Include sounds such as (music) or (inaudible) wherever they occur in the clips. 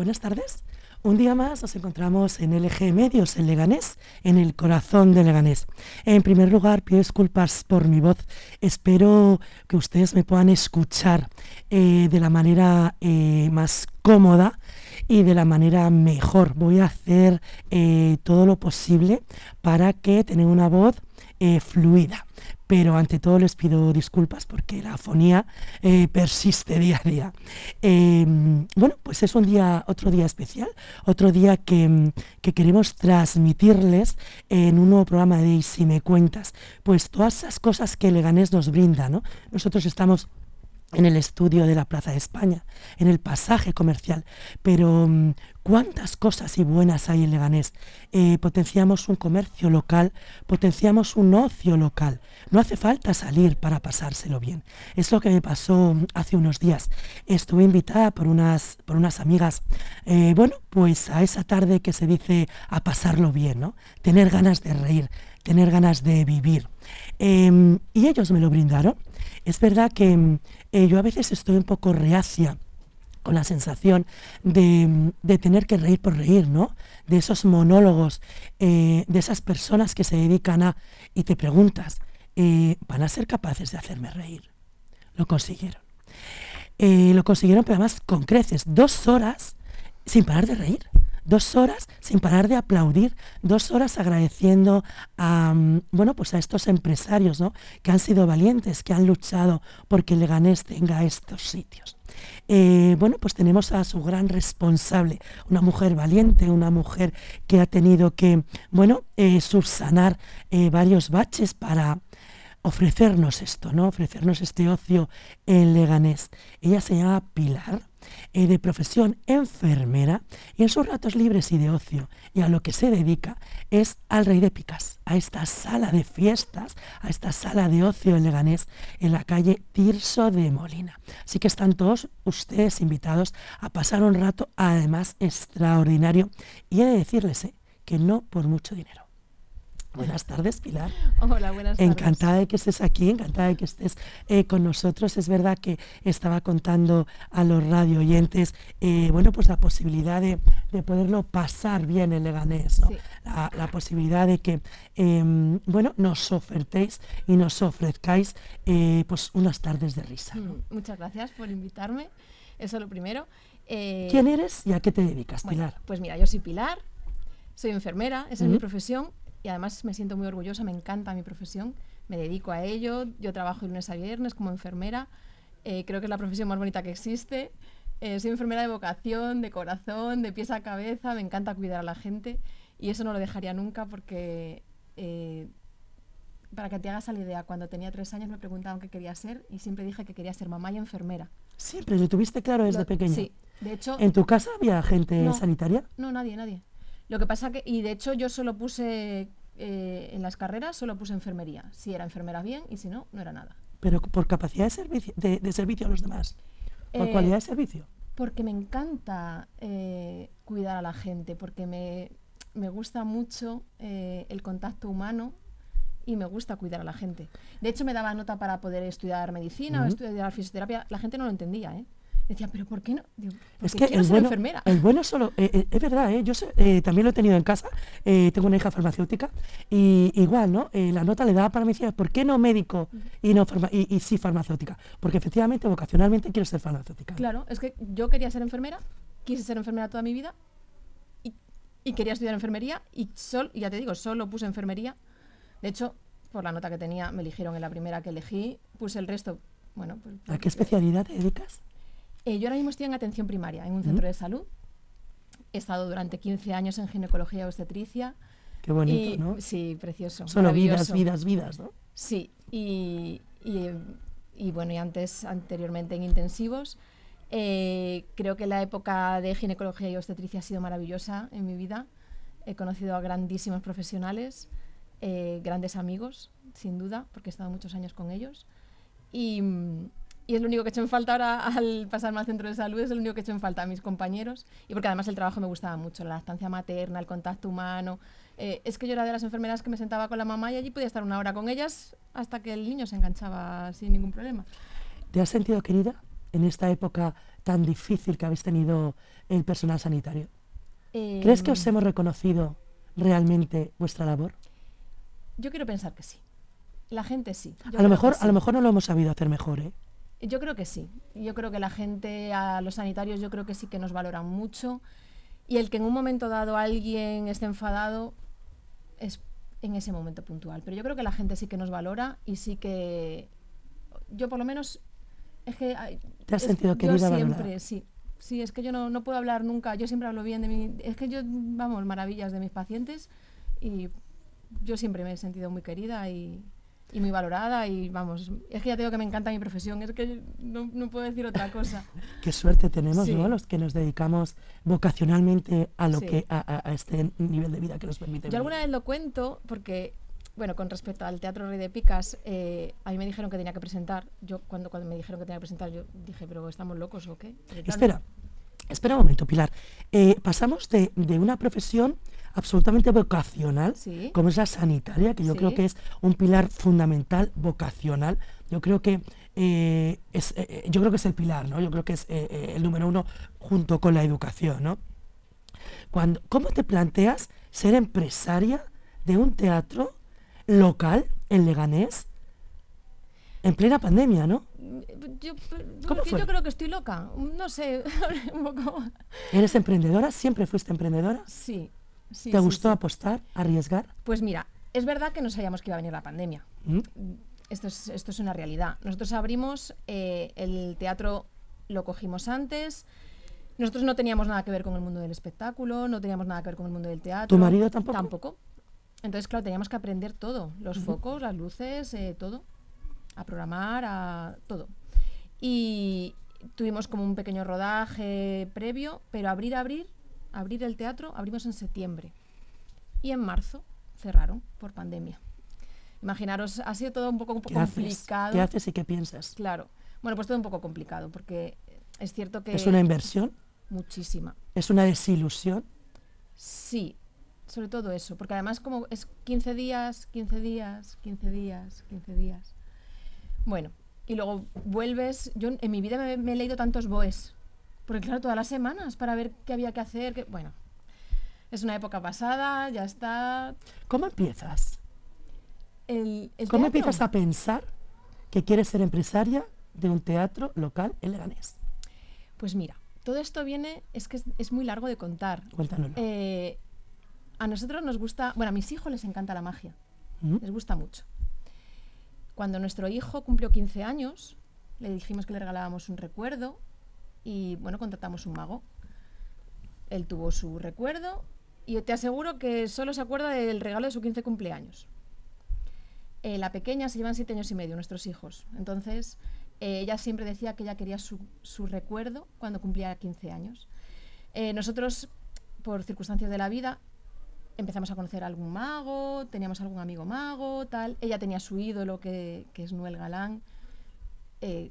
Buenas tardes. Un día más nos encontramos en LG Medios, en Leganés, en el corazón de Leganés. En primer lugar, pido disculpas por mi voz. Espero que ustedes me puedan escuchar eh, de la manera eh, más cómoda y de la manera mejor. Voy a hacer eh, todo lo posible para que tengan una voz fluida pero ante todo les pido disculpas porque la afonía eh, persiste (laughs) día a día. Em, bueno, pues es un día, otro día especial, otro día que, queremos transmitirles en un nuevo programa de Y si me cuentas, pues todas esas cosas que Leganés nos brinda, ¿no? Nosotros estamos en el estudio de la Plaza de España, en el pasaje comercial, pero mm, cuántas cosas y buenas hay en Leganés. Eh, potenciamos un comercio local, potenciamos un ocio local. No hace falta salir para pasárselo bien. Es lo que me pasó mm, hace unos días. Estuve invitada por unas, por unas amigas, eh, bueno, pues a esa tarde que se dice a pasarlo bien, ¿no? Tener ganas de reír, tener ganas de vivir. Em, y ellos me lo brindaron. Es verdad que mm, eh, yo a veces estoy un poco reacia con la sensación de, tener que reír por reír, ¿no? De esos monólogos, eh, de esas personas que se dedican a... y te preguntas, eh, ¿van a ser capaces de hacerme reír? Lo consiguieron. lo consiguieron, pero además con creces, dos horas sin parar de reír dos horas sin parar de aplaudir, dos horas agradeciendo a, mm, bueno, pues a estos empresarios ¿no? que han sido valientes, que han luchado porque Leganés tenga estos sitios. Eh, bueno, pues tenemos a su gran responsable, una mujer valiente, una mujer que ha tenido que, bueno, eh, subsanar eh, varios baches para ofrecernos esto, ¿no? Ofrecernos este ocio en Leganés. Ella se llama Pilar eh, de profesión enfermera y en sus ratos libres y de ocio y a lo que se dedica es al Rey de Picas, a esta sala de fiestas, a esta sala de ocio en Leganés, en la calle Tirso de Molina. Así que están todos ustedes invitados a pasar un rato además extraordinario y he de decirles eh, que no por mucho dinero. Buenas tardes, Pilar. Hola, buenas tardes. Encantada de que estés aquí, encantada de que estés eh, con nosotros. Es verdad que estaba contando a los radio oyentes, eh, bueno, pues la posibilidad de, poderlo pasar bien en Leganés, la, posibilidad de que, em, bueno, nos ofertéis y nos ofrezcáis, eh, pues, unas tardes de risa. Mm, muchas gracias por invitarme. Eso es lo primero. ¿Quién eres y a qué te dedicas, Pilar? Pues mira, yo soy Pilar, soy enfermera, esa es mi profesión y además me siento muy orgullosa, me encanta mi profesión, me dedico a ello, yo trabajo de lunes a viernes como enfermera, eh, creo que es la profesión más bonita que existe. Eh, soy enfermera de vocación, de corazón, de pies a cabeza, me encanta cuidar a la gente y eso no lo dejaría nunca porque, eh, para que te hagas la idea, cuando tenía tres años me preguntaban qué quería ser y siempre dije que quería ser mamá y enfermera. Siempre, lo tuviste claro desde pequeña. Sí, de hecho... ¿En tu casa había gente sanitaria? No, nadie, nadie. Lo que pasa que, y de hecho yo solo puse eh, en las carreras, solo puse enfermería. Si era enfermera bien y si no, no era nada. Pero por capacidad de servicio, de, servicio a los demás, por eh, cualidad de servicio. Porque me encanta eh, cuidar a la gente, porque me, gusta mucho el contacto humano y me gusta cuidar a la gente. De hecho, me daba nota para poder estudiar medicina o estudiar fisioterapia. La gente no lo entendía, ¿eh? Decía, pero ¿por qué no? es que el bueno, enfermera. el bueno solo, eh, eh, es verdad, ¿eh? yo eh, también lo he tenido en casa, tengo una hija farmacéutica y igual, ¿no? la nota le daba para medicina, ¿por qué no médico y no y, sí farmacéutica? Porque efectivamente, vocacionalmente quiero ser farmacéutica. Claro, es que yo quería ser enfermera, quise ser enfermera toda mi vida y, quería estudiar enfermería y, sol, ya te digo, solo puse enfermería. De hecho, por la nota que tenía, me eligieron en la primera que elegí, puse el resto, bueno, pues, ¿A qué especialidad te dedicas? Eh, yo ahora mismo estoy en atención primaria, en un centro de salud. He estado durante 15 años en ginecología y obstetricia. Qué bonito, ¿no? Sí, precioso. Solo vidas, vidas, vidas, ¿no? Sí, y, bueno, y antes, anteriormente en intensivos. Eh, creo que la época de ginecología y obstetricia ha sido maravillosa en mi vida. He conocido a grandísimos profesionales, eh, grandes amigos, sin duda, porque he estado muchos años con ellos. Y, y es lo único que he hecho en falta ahora al pasarme al centro de salud, es lo único que he hecho en falta a mis compañeros y porque además el trabajo me gustaba mucho, la lactancia materna, el contacto humano. Eh, es que yo era de las enfermeras que me sentaba con la mamá y allí podía estar una hora con ellas hasta que el niño se enganchaba sin ningún problema. ¿Te has sentido querida en esta época tan difícil que habéis tenido el personal sanitario? ¿Crees que os Em, hemos reconocido realmente vuestra labor? Yo quiero pensar que sí. La gente sí. Yo A lo, mejor, a sí. lo mejor no lo hemos sabido hacer mejor, ¿eh? Yo creo que sí. Yo creo que la gente, a los sanitarios, yo creo que sí que nos valoran mucho. Y el que en un momento dado alguien esté enfadado es en ese momento puntual. Pero yo creo que la gente sí que nos valora y sí que. Yo, por lo menos. Es que. ¿Te has sentido Yo querida, siempre, valorada? sí. Sí, es que yo no, no puedo hablar nunca. Yo siempre hablo bien de mi. Es que yo, vamos, maravillas de mis pacientes. Y yo siempre me he sentido muy querida y, y muy valorada. Y vamos, es que ya te digo que me encanta mi profesión. Es que no, no puedo decir otra cosa. (laughs) Qué suerte tenemos, Sí. ¿no? Los que nos dedicamos vocacionalmente a lo Sí. que a, a- este nivel de vida que nos permite. Yo vivir. alguna vez lo cuento porque, bueno, con respecto al Teatro Rey de Picas, eh, a mí me dijeron que tenía que presentar. Yo cuando, cuando me dijeron que tenía que presentar, yo dije, pero ¿estamos locos o qué? Espera, espera un momento, Pilar. Eh, pasamos de, de una profesión absolutamente vocacional, Sí. como es la sanitaria, que yo Sí. creo que es un pilar fundamental vocacional. Yo creo que eh, es, eh, yo creo que es el pilar, ¿no? Yo creo que es el número uno junto con la educación, ¿no? Cuando, ¿Cómo te planteas ser empresaria de un teatro local en Leganés en plena pandemia, ¿no? Yo, ¿Cómo porque fue? yo creo que estoy loca. No sé, (laughs) un poco. ¿Eres emprendedora? ¿Siempre fuiste emprendedora? Sí. sí, ¿Te sí, gustó sí. apostar, arriesgar? Pues mira, es verdad que no sabíamos que iba a venir la pandemia. ¿Mm? Esto es, esto es una realidad. Nosotros abrimos, eh, el teatro lo cogimos antes. Nosotros no teníamos nada que ver con el mundo del espectáculo, no teníamos nada que ver con el mundo del teatro. ¿Tu marido tampoco? Tampoco. Entonces, claro, teníamos que aprender todo. Los focos, las luces, eh, todo. A programar, a todo. Y tuvimos como un pequeño rodaje previo, pero abrir, abrir, abrir el teatro, abrimos en septiembre. Y en marzo cerraron por pandemia. Imaginaros, ha sido todo un poco ¿Qué haces? complicado. ¿Qué haces y qué piensas? Claro. Bueno, pues todo un poco complicado, porque es cierto que... ¿Es una inversión? Muchísima. ¿Es una desilusión? Sí, sobre todo eso, porque además como es 15 días, 15 días, 15 días, 15 días. Bueno, y luego vuelves, yo en mi vida me, me he leído tantos BOEs, porque claro, todas las semanas para ver qué había que hacer, que, bueno, es una época pasada, ya está. ¿Cómo empiezas? El, el ¿Cómo teatro, empiezas a pensar que quieres ser empresaria de un teatro local en Leganés? Pues mira, todo esto viene, es que es, es muy largo de contar. Cuéntanoslo. Eh, a nosotros nos gusta, bueno, a mis hijos les encanta la magia. ¿Mm? les gusta mucho. Cuando nuestro hijo cumplió 15 años, le dijimos que le regalábamos un recuerdo y bueno, contratamos un mago. Él tuvo su recuerdo y te aseguro que solo se acuerda del regalo de su 15 cumpleaños. Eh, la pequeña se llevan 7 años y medio, nuestros hijos. Entonces, eh, ella siempre decía que ella quería su, recuerdo cuando cumplía 15 años. Eh, nosotros, por circunstancias de la vida, empezamos a conocer a algún mago, teníamos algún amigo mago, tal. Ella tenía su ídolo, que, que es Noel Galán, eh,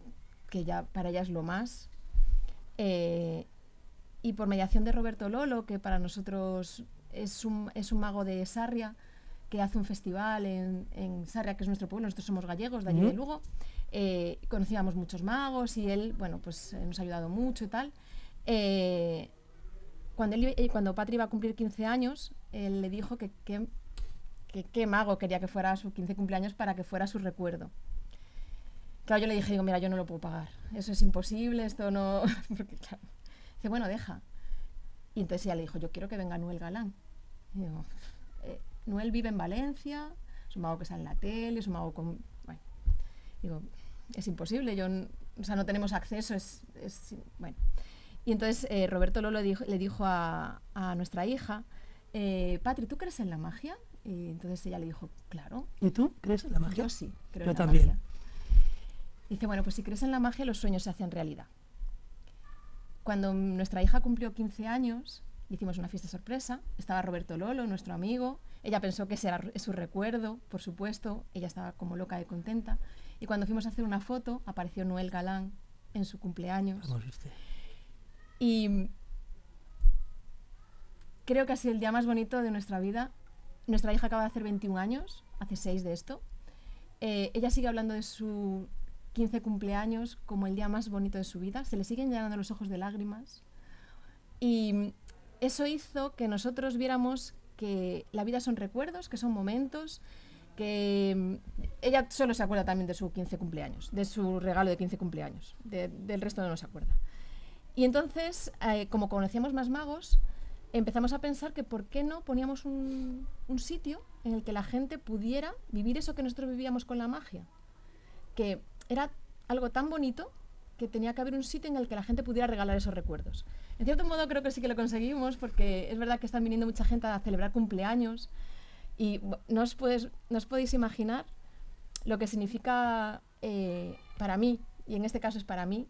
que ya para ella es lo más. Eh, y por mediación de Roberto Lolo, que para nosotros es un, es un mago de Sarria, que hace un festival en, en Sarria, que es nuestro pueblo, nosotros somos gallegos de allí de. Lugo, eh, conocíamos muchos magos y él, bueno, pues nos ha ayudado mucho y tal. Cuando, él, cuando Patri iba a cumplir 15 años, él le dijo que que- que qué mago quería que fuera su 15 cumpleaños para que fuera su recuerdo. Claro, yo le dije, digo, mira, yo no lo puedo pagar. Eso es imposible, esto no... (laughs) Dice, bueno, deja. Y entonces ella le dijo, yo quiero que venga Noel Galán. Y "Eh, vive en Valencia, es un mago que sale en la tele, es un mago con... Bueno, digo, es imposible, yo, o sea, no tenemos acceso, es... es- bueno. Y entonces eh, Roberto Lolo dijo- le dijo a, a nuestra hija, eh, Patri, ¿tú crees en la magia? Y entonces ella le dijo, claro, ¿Y tú crees en la magia? yo sí, creo Yo en la también. magia. Dice, bueno, pues si crees en la magia, los sueños se hacen realidad. Cuando nuestra hija cumplió 15 años, hicimos una fiesta sorpresa. Estaba Roberto Lolo, nuestro amigo. Ella pensó que ese era su recuerdo, por supuesto. Ella estaba como loca de contenta. Y cuando fuimos a hacer una foto, apareció Noel Galán en su cumpleaños. Vamos, viste. Y creo que ha sido el día más bonito de nuestra vida. Nuestra hija acaba de hacer 21 años, hace 6 de esto. Eh, ella sigue hablando de su 15 cumpleaños como el día más bonito de su vida, se le siguen llenando los ojos de lágrimas. Y eso hizo que nosotros viéramos que la vida son recuerdos, que son momentos, que mm, ella solo se acuerda también de su 15 cumpleaños, de su regalo de 15 cumpleaños, de- del resto no se acuerda. Y entonces, eh, como conocíamos más magos, empezamos a pensar que por qué no poníamos un, sitio en el que la gente pudiera vivir eso que nosotros vivíamos con la magia. Que era algo tan bonito que tenía que haber un sitio en el que la gente pudiera regalar esos recuerdos. En cierto modo creo que sí que lo conseguimos porque es verdad que están viniendo mucha gente a celebrar cumpleaños y no os, puedes- no os podéis imaginar lo que significa eh, para mí, y en este caso es para mí,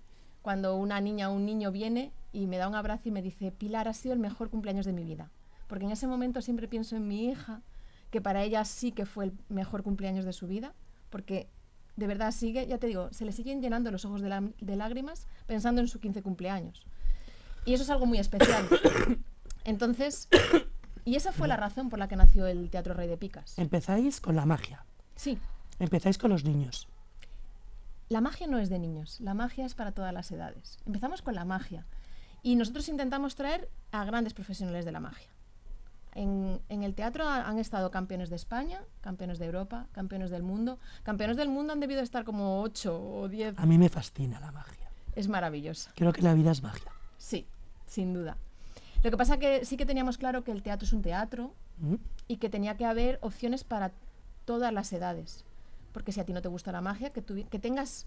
cuando una niña o un niño viene y me da un abrazo y me dice, Pilar, ha sido el mejor cumpleaños de mi vida. Porque en ese momento siempre pienso en mi hija, que para ella sí que fue el mejor cumpleaños de su vida, porque de verdad sigue, ya te digo, se le siguen llenando los ojos de, la- de lágrimas pensando en su 15 cumpleaños. Y eso es algo muy especial. Entonces, y esa fue la razón por la que nació el Teatro Rey de Picas. Empezáis con la magia. Sí, Empezáis con los niños. La magia no es de niños, la magia es para todas las edades. Empezamos con la magia y nosotros intentamos traer a grandes profesionales de la magia. En, en el teatro ha- han estado campeones de España, campeones de Europa, campeones del mundo. Campeones del mundo han debido estar como 8 o 10. A mí me fascina la magia. Es maravillosa. Creo que la vida es magia. Sí, sin duda. Lo que pasa que sí que teníamos claro que el teatro es un teatro ¿Mm? y que tenía que haber opciones para todas las edades. Porque si a ti no te gusta la magia, que, tengas,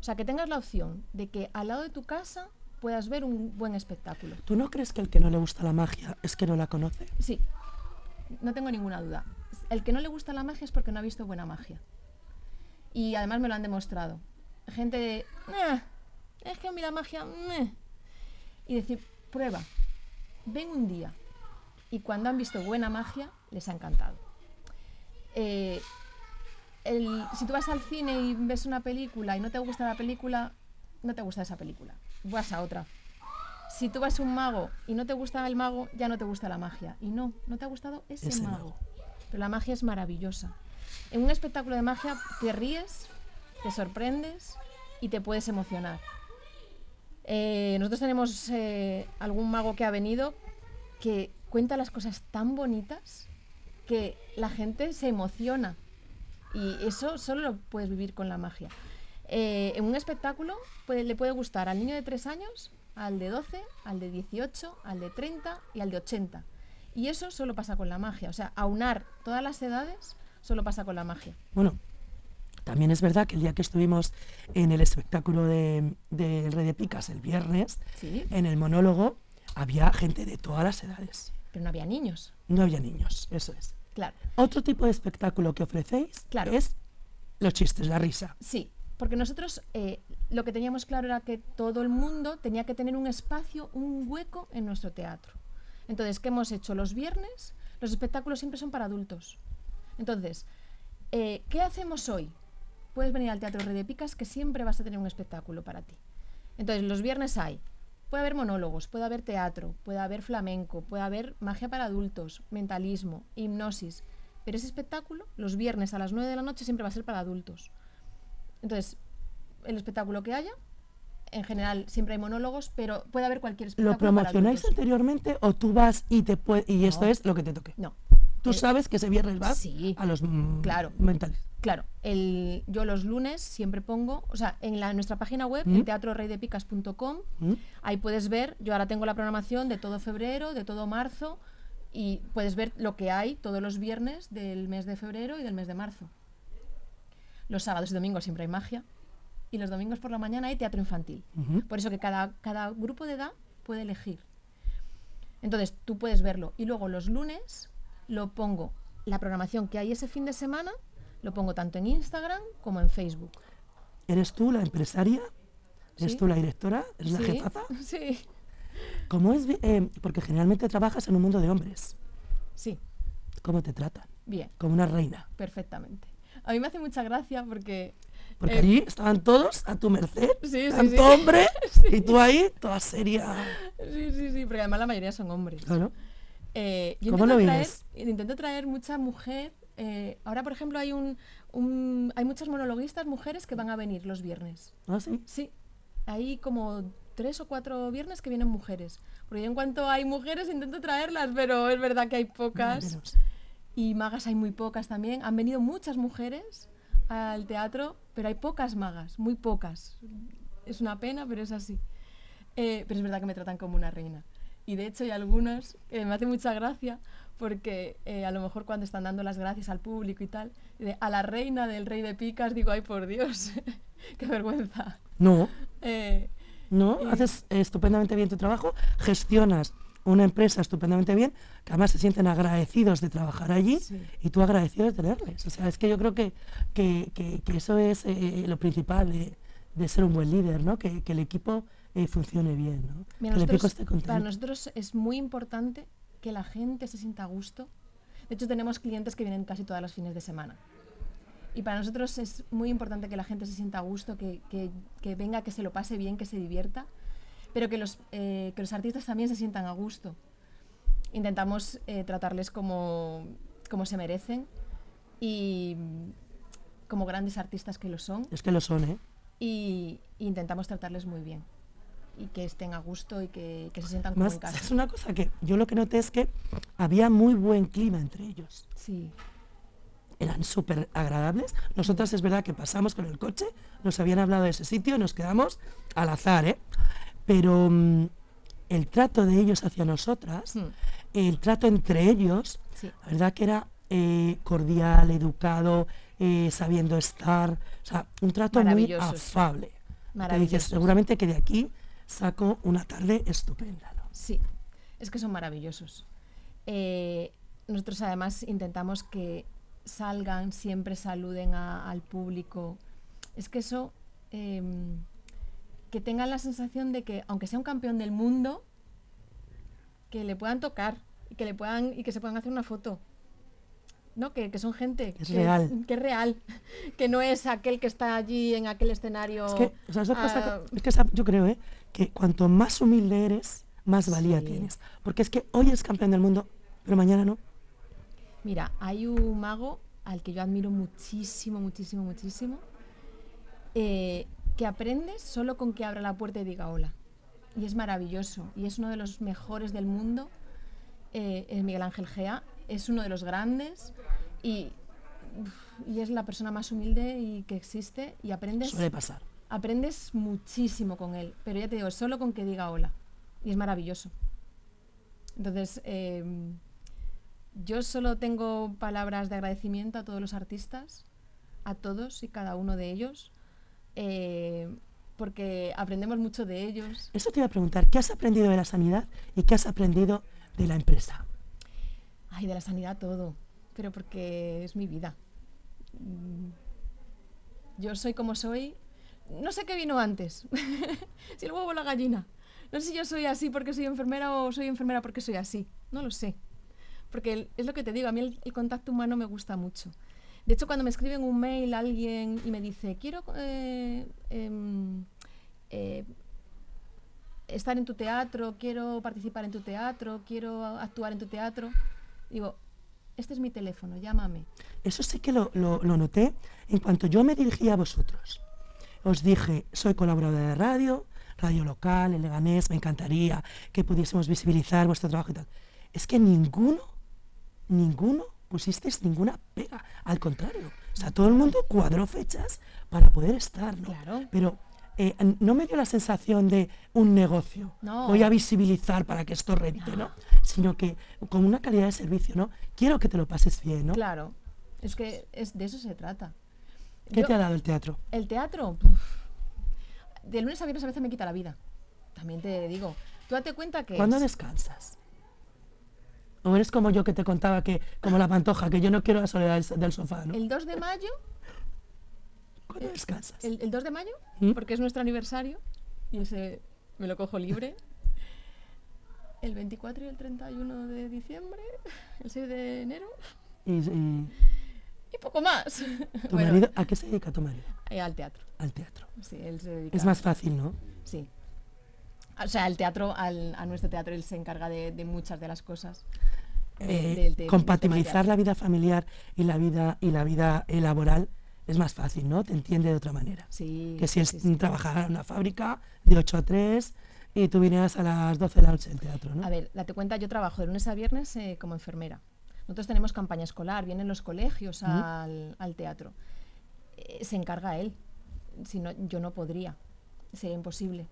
o sea, que tengas la opción de que al lado de tu casa puedas ver un buen espectáculo. ¿Tú no crees que el que no le gusta la magia es que no la conoce? Sí, no tengo ninguna duda. El que no le gusta la magia es porque no ha visto buena magia. Y además me lo han demostrado. Gente de, "Ah, es que a mí la magia... meh". Y decir, prueba, ven un día. Y cuando han visto buena magia, les ha encantado. Eh, el- si tú vas al cine y ves una película y no te gusta la película, no te gusta esa película. Vas a otra. Si tú vas a un mago y no te gusta el mago, ya no te gusta la magia. Y no, no te ha gustado ese, Ese mago. mago. Pero la magia es maravillosa. En un espectáculo de magia te ríes, te sorprendes y te puedes emocionar. Eh, nosotros tenemos eh, algún mago que ha venido que cuenta las cosas tan bonitas que la gente se emociona. Y eso solo lo puedes vivir con la magia. Eh, en un espectáculo puede- le puede gustar al niño de 3 años, al de 12, al de 18, al de 30 y al de 80. Y eso solo pasa con la magia. O sea, aunar todas las edades solo pasa con la magia. Bueno, también es verdad que el día que estuvimos en el espectáculo de, de El Rey de Picas el viernes, Sí. en el monólogo había gente de todas las edades. Pero no había niños. No había niños, eso es. Claro. Otro tipo de espectáculo que ofrecéis Claro. es los chistes, la risa. Sí, porque nosotros eh, lo que teníamos claro era que todo el mundo tenía que tener un espacio, un hueco en nuestro teatro. Entonces, ¿qué hemos hecho? Los viernes, los espectáculos siempre son para adultos. Entonces, eh, ¿qué hacemos hoy? Puedes venir al Teatro Rey de Picas que siempre vas a tener un espectáculo para ti. Entonces, los viernes hay, puede haber monólogos, puede haber teatro, puede haber flamenco, puede haber magia para adultos, mentalismo, hipnosis. Pero ese espectáculo, los viernes a las 9 de la noche, siempre va a ser para adultos. Entonces, el espectáculo que haya, en general siempre hay monólogos, pero puede haber cualquier espectáculo. ¿Lo promocionáis anteriormente o tú vas y te y esto es lo que te toque? No. Tú Eh, sabes que ese viernes vas sí, a los mm, claro. mentales. Claro, el, yo los lunes siempre pongo, o sea, en la, nuestra página web, ¿Mm? en teatroreydepicas.com, ¿Mm? ahí puedes ver, yo ahora tengo la programación de todo febrero, de todo marzo, y puedes ver lo que hay todos los viernes del mes de febrero y del mes de marzo. Los sábados y domingos siempre hay magia, y los domingos por la mañana hay teatro infantil. Por eso que cada, cada grupo de edad puede elegir. Entonces tú puedes verlo. Y luego los lunes lo pongo, la programación que hay ese fin de semana, lo pongo tanto en Instagram como en Facebook. ¿Eres tú la empresaria? ¿Eres Sí. tú la directora? ¿Eres la Sí, jefaza? (laughs) Sí, ¿Cómo es? eh, porque generalmente trabajas en un mundo de hombres. sí, ¿Cómo te tratan? bien, Como una reina. perfectamente. A mí me hace mucha gracia porque... Porque eh, allí estaban todos a tu merced, Sí, sí, tanto sí. hombre, (laughs) y tú ahí, toda seria. Sí, sí, sí, porque además la mayoría son hombres. Claro. Eh, yo ¿Cómo lo traer, intento traer mucha mujer. Eh, ahora, por ejemplo, hay un, un- hay muchas monologuistas mujeres que van a venir los viernes. ¿Ah, sí? Sí, hay como tres o cuatro viernes que vienen mujeres. Porque yo en cuanto hay mujeres intento traerlas, pero es verdad que hay pocas. Menos. Y magas hay muy pocas también. Han venido muchas mujeres al teatro, pero hay pocas magas, muy pocas. Es una pena, pero es así. Eh, pero es verdad que me tratan como una reina. Y de hecho hay algunas que me hace mucha gracia porque eh, a lo mejor cuando están dando las gracias al público y tal, de, a la reina del rey de picas digo, ay por Dios, (laughs) qué vergüenza. No, Eh, no, Y- haces estupendamente bien tu trabajo, gestionas una empresa estupendamente bien, que además se sienten agradecidos de trabajar allí Sí. y tú agradecido de tenerles. O sea, es que yo creo que, que, que- que eso es eh, lo principal de, de ser un buen líder, ¿no? Que, que el equipo eh, funcione bien, ¿no? Mira, que el equipo nosotros- esté contento. para nosotros es muy importante que la gente se sienta a gusto. De hecho, tenemos clientes que vienen casi todas las fines de semana. Y para nosotros es muy importante que la gente se sienta a gusto, que, que- que venga, que se lo pase bien, que se divierta, pero que los, eh, que los artistas también se sientan a gusto. Intentamos eh, tratarles como, como se merecen y como grandes artistas que lo son Es que lo son, ¿eh? y, y intentamos tratarles muy bien y que estén a gusto y que, que se sientan como Más, en casa. es una cosa que yo lo que noté es que había muy buen clima entre ellos. Sí, eran súper agradables. Nosotras es verdad que pasamos con el coche, nos habían hablado de ese sitio, nos quedamos al azar, ¿eh? Pero mm, el trato de ellos hacia nosotras, Hmm. el trato entre ellos, sí, la verdad que era eh, cordial, educado, eh, sabiendo estar, o sea, un trato muy afable. Que dices, seguramente que de aquí saco una tarde estupenda, ¿no? Sí, es que son maravillosos. Eh, nosotros además intentamos que salgan, siempre saluden a- al público. Es que eso, em, que tengan la sensación de que, aunque sea un campeón del mundo, que le puedan tocar y que, le puedan, y que se puedan hacer una foto. ¿No? Que, que son gente Es que, real. que es real, (laughs) que no es aquel que está allí en aquel escenario. Es que, o sea, pasa ah, es que yo creo ¿eh? Que cuanto más humilde eres, más valía Sí. tienes. Porque es que hoy eres campeón del mundo, pero mañana no. Mira, hay un mago al que yo admiro muchísimo, muchísimo, muchísimo, eh, que aprendes solo con que abra la puerta y diga hola. Y es maravilloso. Y es uno de los mejores del mundo. eh, es Miguel Ángel Gea. Es uno de los grandes. Y, y es la persona más humilde y que existe. Y aprendes, Suele pasar. Aprendes muchísimo con él. Pero ya te digo, solo con que diga hola. Y es maravilloso. Entonces, em, yo solo tengo palabras de agradecimiento a todos los artistas, a todos y cada uno de ellos, eh, porque aprendemos mucho de ellos. Eso te iba a preguntar, ¿qué has aprendido de la sanidad y qué has aprendido de la empresa? Ay, de la sanidad todo, pero porque es mi vida. Mm, Yo soy como soy. No sé qué vino antes, (laughs) si el huevo o la gallina. No sé si yo soy así porque soy enfermera o soy enfermera porque soy así. No lo sé. Porque es lo que te digo, a mí el, contacto humano me gusta mucho. De hecho, cuando me escriben un mail alguien y me dice, quiero eh, em, eh, estar en tu teatro, quiero participar en tu teatro, quiero actuar en tu teatro, digo, este es mi teléfono, llámame. Eso sí que lo, lo- lo noté en cuanto yo me dirigí a vosotros. Os dije, soy colaboradora de radio, radio local, en Leganés, me encantaría que pudiésemos visibilizar vuestro trabajo y tal. Es que ninguno, ninguno pusisteis ninguna pega. Al contrario, o sea, todo el mundo cuadró fechas para poder estar, ¿no? Claro. Pero eh, no me dio la sensación de un negocio. No. Voy a visibilizar para que esto rente, ¿no? Sino que con una calidad de servicio, ¿no? Quiero que te lo pases bien, ¿no? Claro, es que es, de eso se trata. ¿Qué Yo- te ha dado el teatro? El teatro, uf, de lunes a viernes a veces me quita la vida. También te digo, tú date cuenta que... ¿Cuándo es- descansas? ¿O eres como yo que te contaba que, como la pantoja, que yo no quiero la soledad del, sofá, ¿no? el 2 de mayo, ¿Cuándo descansas? el, el 2 de mayo, ¿Mm? porque es nuestro aniversario, y ese me lo cojo libre. (laughs) El 24 y el 31 de diciembre, el 6 de enero, Y, y y poco más. (laughs) tu Bueno, marido, ¿a qué se dedica tu marido? eh, al teatro. Al teatro. Sí, él se dedica Es más fácil, ¿no? Sí. O sea, el teatro, al- a nuestro teatro, él se encarga de, de muchas de las cosas. Eh, compatibilizar la vida familiar y la vida y la vida eh, laboral es más fácil, ¿no? Te entiende de otra manera. Sí. Que si es sí, sí. trabajar en una fábrica de 8 a 3 y tú vinieras a las 12 de la noche en teatro, ¿no? A ver, date cuenta, yo trabajo de lunes a viernes eh, como enfermera. Nosotros tenemos campaña escolar, vienen los colegios al, al teatro. Eh, se encarga él. Si no, yo no podría. Sería imposible.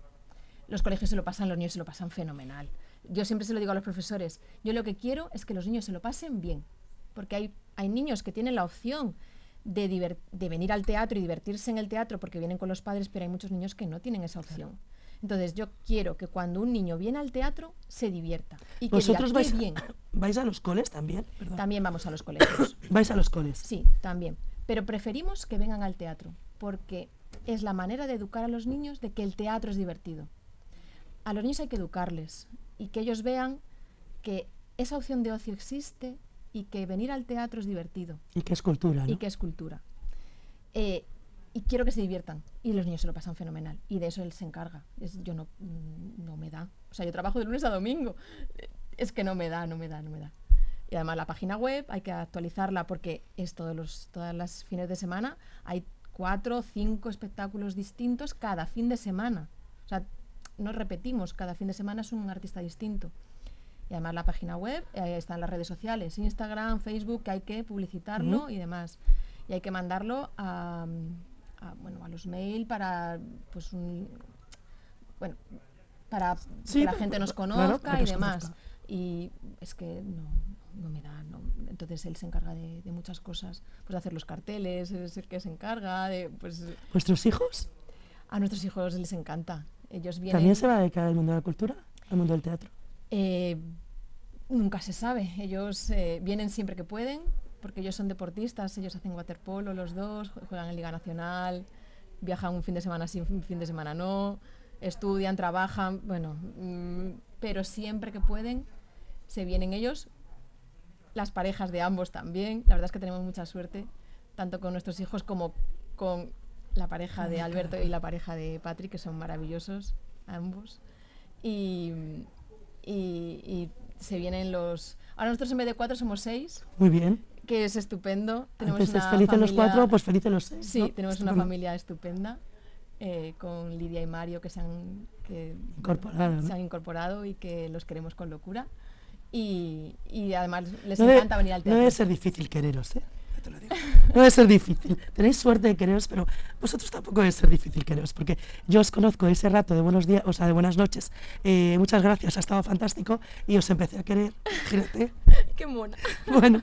Los colegios se lo pasan, los niños se lo pasan fenomenal. Yo siempre se lo digo a los profesores. Yo lo que quiero es que los niños se lo pasen bien. Porque hay, hay niños que tienen la opción de, de venir al teatro y divertirse en el teatro porque vienen con los padres, pero hay muchos niños que no tienen esa opción. Entonces yo quiero que cuando un niño viene al teatro se divierta. Y que ¿Vosotros diga, vais, "Qué bien. (coughs) vais a los coles también? Perdón. También vamos a los colegios. (coughs) Vais a los coles. Sí, también. Pero preferimos que vengan al teatro, porque es la manera de educar a los niños de que el teatro es divertido. A los niños hay que educarles y que ellos vean que esa opción de ocio existe y que venir al teatro es divertido Y que es cultura, ¿no? y que es cultura. Eh, y quiero que se diviertan. Y los niños se lo pasan fenomenal. Y de eso él se encarga. Es- yo no, mm, no me da. O sea, yo trabajo de lunes a domingo. Es que no me da, no me da, no me da. Y además la página web hay que actualizarla porque es todos los, todas las fines de semana. Hay cuatro o cinco espectáculos distintos cada fin de semana. O sea, no repetimos, cada fin de semana es un artista distinto. Y además la página web, eh, están las redes sociales, Instagram, Facebook, que hay que publicitarlo y demás. Y hay que mandarlo a, a, bueno, a los mail para pues un, bueno, para Sí, que la gente nos claro, conozca y demás. conozca. Y es que no, no me da, no. Entonces él se encarga de, de muchas cosas, pues de hacer los carteles, es el que se encarga de, pues ¿Vuestros hijos a nuestros hijos les encanta. Ellos vienen. también se va a dedicar al mundo de la cultura? ¿Al mundo del teatro? Eh, nunca se sabe. Ellos eh, vienen siempre que pueden, porque ellos son deportistas, ellos hacen waterpolo los dos, jue- juegan en Liga Nacional, viajan un fin de semana sí, un fin de semana no, estudian, trabajan, bueno, mm, pero siempre que pueden se vienen ellos, las parejas de ambos también. La verdad es que tenemos mucha suerte, tanto con nuestros hijos como con la pareja de Alberto y la pareja de Patrick, que son maravillosos ambos. Y, y, y se vienen los... Ahora nosotros en vez de cuatro somos seis, Muy bien. Que es estupendo. Tenemos Antes es una felices los cuatro, pues felices los seis. Sí, ¿no? tenemos una Estupendo. familia estupenda eh, con Lidia y Mario que se han, que, Incorporado, ¿no? se han incorporado y que los queremos con locura. Y, y además les No encanta venir al No teatro. debe ser difícil quereros, ¿eh? Ya te lo digo. No (laughs) debe ser difícil. Tenéis suerte de quereros, pero vosotros tampoco debe ser difícil quereros, porque yo os conozco ese rato de buenos días, o sea, de buenas noches. Eh, muchas gracias, ha estado fantástico y os empecé a querer. (laughs) ¡Qué mona! (laughs) Bueno,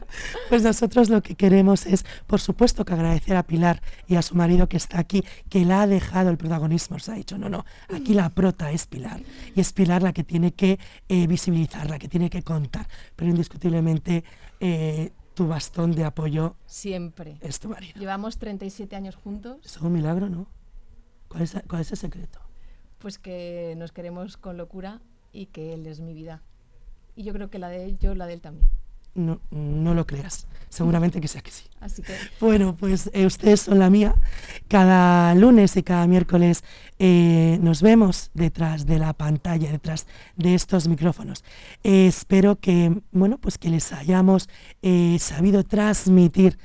pues nosotros lo que queremos es, por supuesto, que agradecer a Pilar y a su marido que está aquí, que la ha dejado el protagonismo. Os ha dicho, no, no, aquí la prota es Pilar. Y es Pilar la que tiene que eh, visibilizar, la que tiene que contar. Pero indiscutiblemente eh, tu bastón de apoyo Siempre. es tu marido. Llevamos 37 años juntos, es un milagro, ¿no? ¿Cuál es, cuál es el secreto? pues que nos queremos con locura y que él es mi vida. Y yo creo que la de él, yo la de él también. No, no lo creas. Seguramente que sea que sí. Así que Bueno, pues eh, ustedes son la mía. Cada lunes y cada miércoles eh, nos vemos detrás de la pantalla, detrás de estos micrófonos. Eh, espero que, bueno, pues que les hayamos sabido transmitir.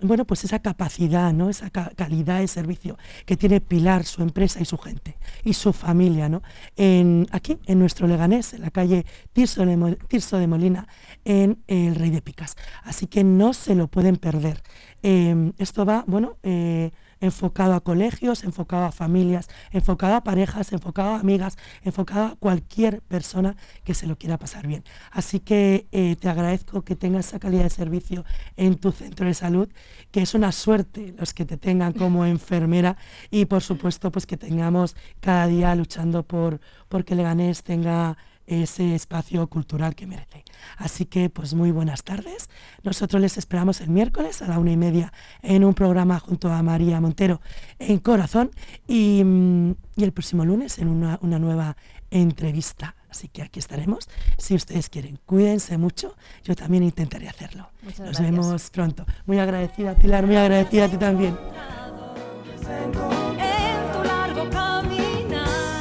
Em, bueno, pues esa capacidad, ¿no? esa ca- calidad de servicio que tiene Pilar, su empresa y su gente y su familia, ¿no? En, aquí, en nuestro Leganés, en la calle Tirso de, Tirso de Molina, en El Rey de Picas. Así que no se lo pueden perder. Eh, esto va, bueno, eh, enfocado a colegios, enfocado a familias, enfocado a parejas, enfocado a amigas, enfocado a cualquier persona que se lo quiera pasar bien. Así que eh, te agradezco que tengas esa calidad de servicio en tu centro de salud, que es una suerte los que te tengan como (laughs) enfermera y por supuesto pues que tengamos cada día luchando por, por que Leganés tenga ese espacio cultural que merece. Así que, pues muy buenas tardes. Nosotros les esperamos el miércoles a la una y media en un programa junto a María Montero en Corazón y, mm, y el próximo lunes en una, una nueva entrevista. Así que aquí estaremos. Si ustedes quieren, cuídense mucho. Yo también intentaré hacerlo. Muchas Nos gracias. vemos pronto. Muy agradecida, Pilar, muy agradecida a ti también.